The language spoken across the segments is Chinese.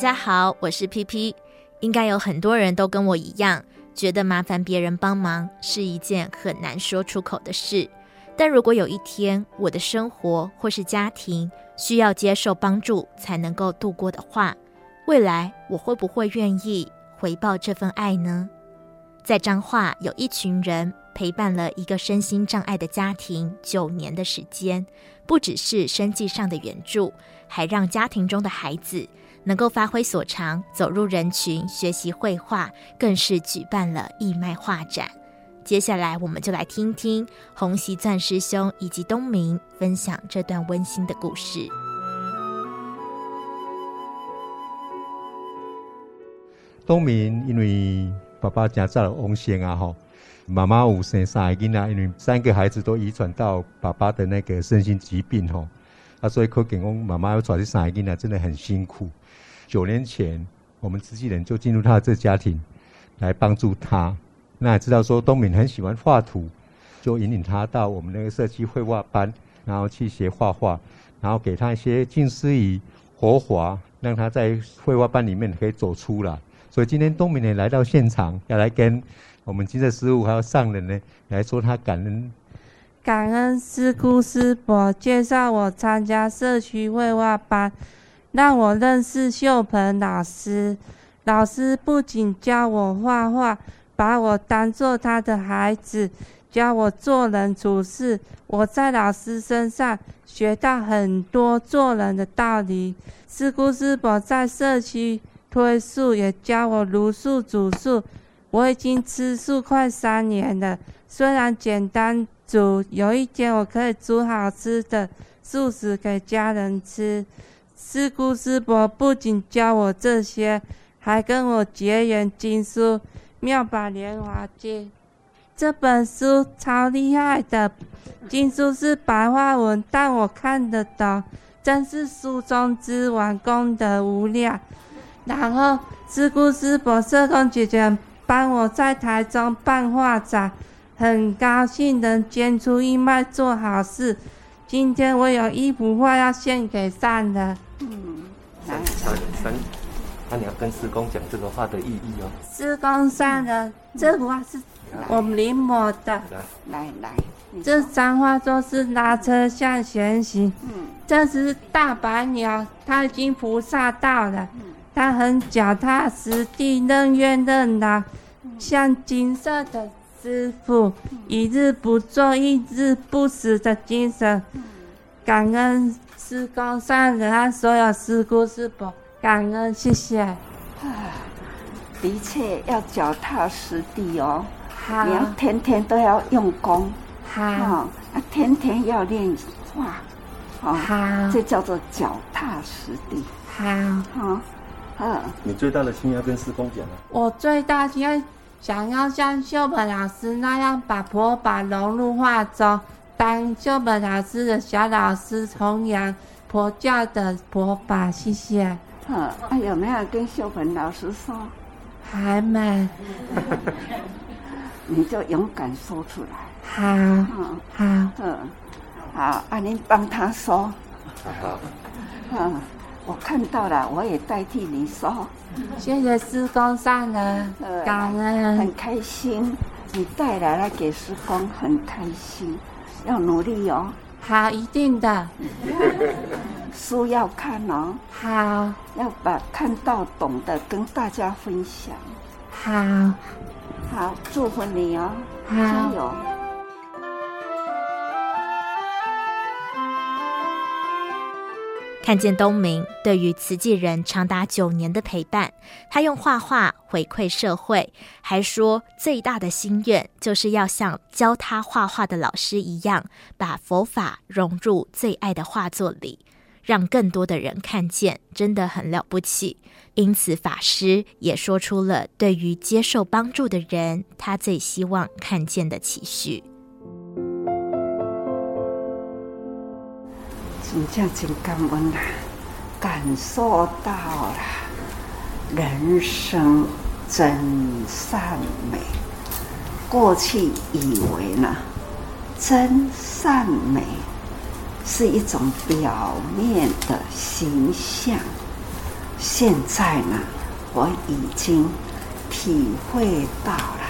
大家好，我是 PP。应该有很多人都跟我一样，觉得麻烦别人帮忙是一件很难说出口的事。但如果有一天我的生活或是家庭需要接受帮助才能够度过的话，未来我会不会愿意回报这份爱呢？在彰化有一群人陪伴了一个身心障碍的家庭九年的时间，不只是生计上的援助，还让家庭中的孩子能够发挥所长，走入人群学习绘画，更是举办了义卖画展。接下来，我们就来听听洪锡钻师兄以及东明分享这段温馨的故事。东明因为爸爸家在翁县啊，哈，妈妈五生三个囡仔，因为三个孩子都遗传到爸爸的那个身心疾病，哈，啊，所以可见讲妈妈要带这三个囡仔真的很辛苦。九年前，我们慈济人就进入他的这家庭，来帮助他。那也知道说东明很喜欢画图，就引领他到我们那个社区绘画班，然后去学画画，然后给他一些静思语、活华，让他在绘画班里面可以走出来。所以今天东明呢来到现场，要来跟我们金色师傅还有上人呢来说他感恩，感恩师姑师伯介绍我参加社区绘画班，让我认识秀鹏老师。老师不仅教我画画。把我当做他的孩子，教我做人处事。我在老师身上学到很多做人的道理。师姑师伯在社区推素，也教我茹素煮素。我已经吃素快三年了，虽然简单煮，有一天我可以煮好吃的素食给家人吃。师姑师伯不仅教我这些，还跟我结缘经书。《妙法莲华经》这本书超厉害的，经书是白话文，但我看得懂，真是书中之王，功德无量。然后师姑师伯、社工姐姐帮我在台中办画展，很高兴能捐出义卖做好事。今天我有一幅画要献给善人。嗯，来。那你要跟师公讲这个话的意义哦。师公上人，这幅画是我们临摹的。来来，这张画作是拉车向前行。嗯。这是大白鸟，它已经菩萨道了。嗯。它很脚踏实地，任怨任劳，像金色的师傅，一日不做，一日不死的精神。感恩师公上人和所有师姑师伯。感恩，谢谢。啊，的确要脚踏实地哦。好。你要天天都要用功。好。啊，天天要练画。好。好。这叫做脚踏实地。好。好。嗯。你最大的心要跟师公讲啊。我最大心愿想要像秀本老师那样把佛法融入画中，当秀本老师的小老师，弘扬佛教的佛法。谢谢。嗯，啊，有没有跟秀芬老师说？还没。你就勇敢说出来。好。嗯，好。嗯，好，啊，您帮他说。好。嗯，我看到了，我也代替你说。谢谢施工上人，感恩。很开心，你带来了给施工，很开心，要努力哦。好，一定的。书要看哦。好。要把看到懂的跟大家分享。好。好，祝福你哦。加油。看见东明对于慈济人长达九年的陪伴，他用画画回馈社会，还说最大的心愿就是要像教他画画的老师一样，把佛法融入最爱的画作里，让更多的人看见，真的很了不起。因此，法师也说出了对于接受帮助的人，他最希望看见的期许。真正真感恩啦，感受到了人生真善美。过去以为呢，真善美是一种表面的形象，现在呢，我已经体会到了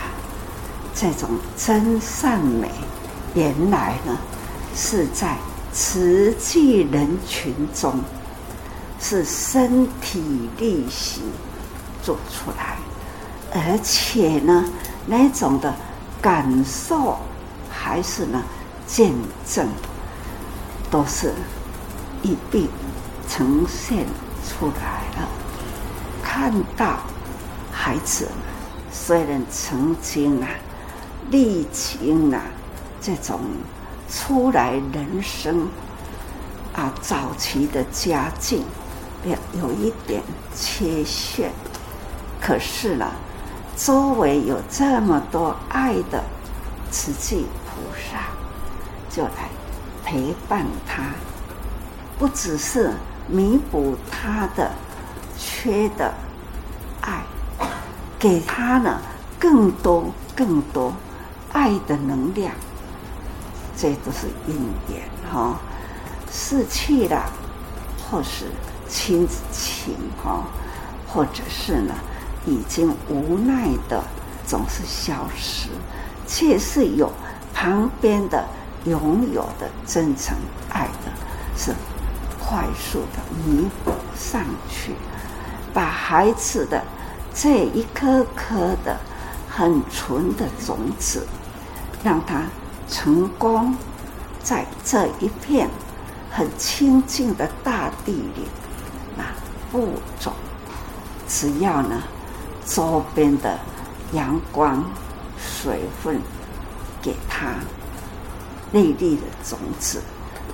这种真善美，原来呢是在慈济人群中，是身体力行做出来，而且呢，那种的感受还是呢见证，都是一并呈现出来了。看到孩子虽然曾经啊历经了这种出来人生啊早期的家境有有一点缺陷，可是呢，周围有这么多爱的慈济菩萨，就来陪伴他，不只是弥补他的缺的爱，给他呢更多更多爱的能量，这都是因缘哈，逝去了，或是亲子情哈，或者是呢已经无奈的总是消失，却是有旁边的拥有的真诚爱的，是快速的弥补上去。把孩子的这一颗颗的很纯的种子，让他成功在这一片很清净的大地里，那播种。只要呢，周边的阳光、水分给他粒粒的种子，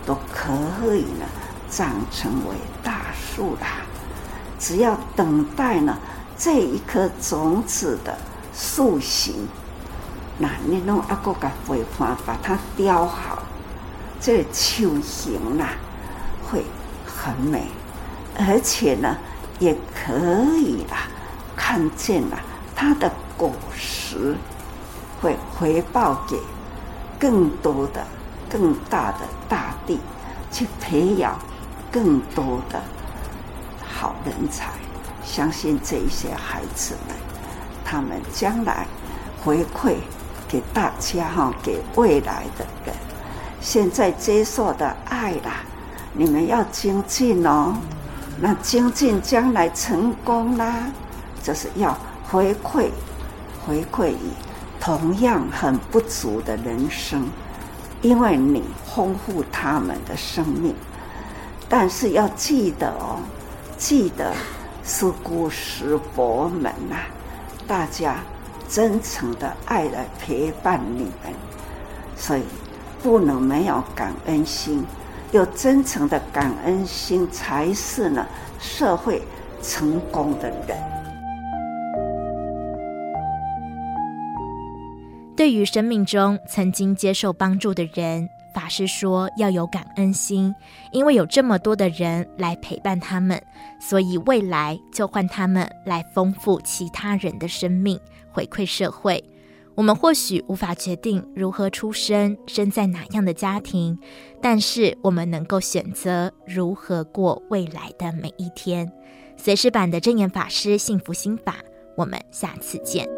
都可以呢长成为大树啦。只要等待呢，这一颗种子的塑形，那你弄阿个个绘画，把它雕好，这雏形呐，会很美，而且呢，也可以啦，看见了它的果实，会回报给更多的、更大的大地，去培养更多的。好人才，相信这一些孩子们，他们将来回馈给大家哈，给未来的人。现在接受的爱啦，你们要精进哦。那精进将来成功啦，就是要回馈，回馈于同样很不足的人生，因为你丰富他们的生命。但是要记得哦。记得是故师伯们呐、大家真诚的爱来陪伴你们，所以不能没有感恩心，有真诚的感恩心才是呢社会成功的人。对于生命中曾经接受帮助的人。法师说要有感恩心，因为有这么多的人来陪伴他们，所以未来就换他们来丰富其他人的生命，回馈社会。我们或许无法决定如何出生，生在哪样的家庭，但是我们能够选择如何过未来的每一天。随时版的真言法师幸福心法，我们下次见。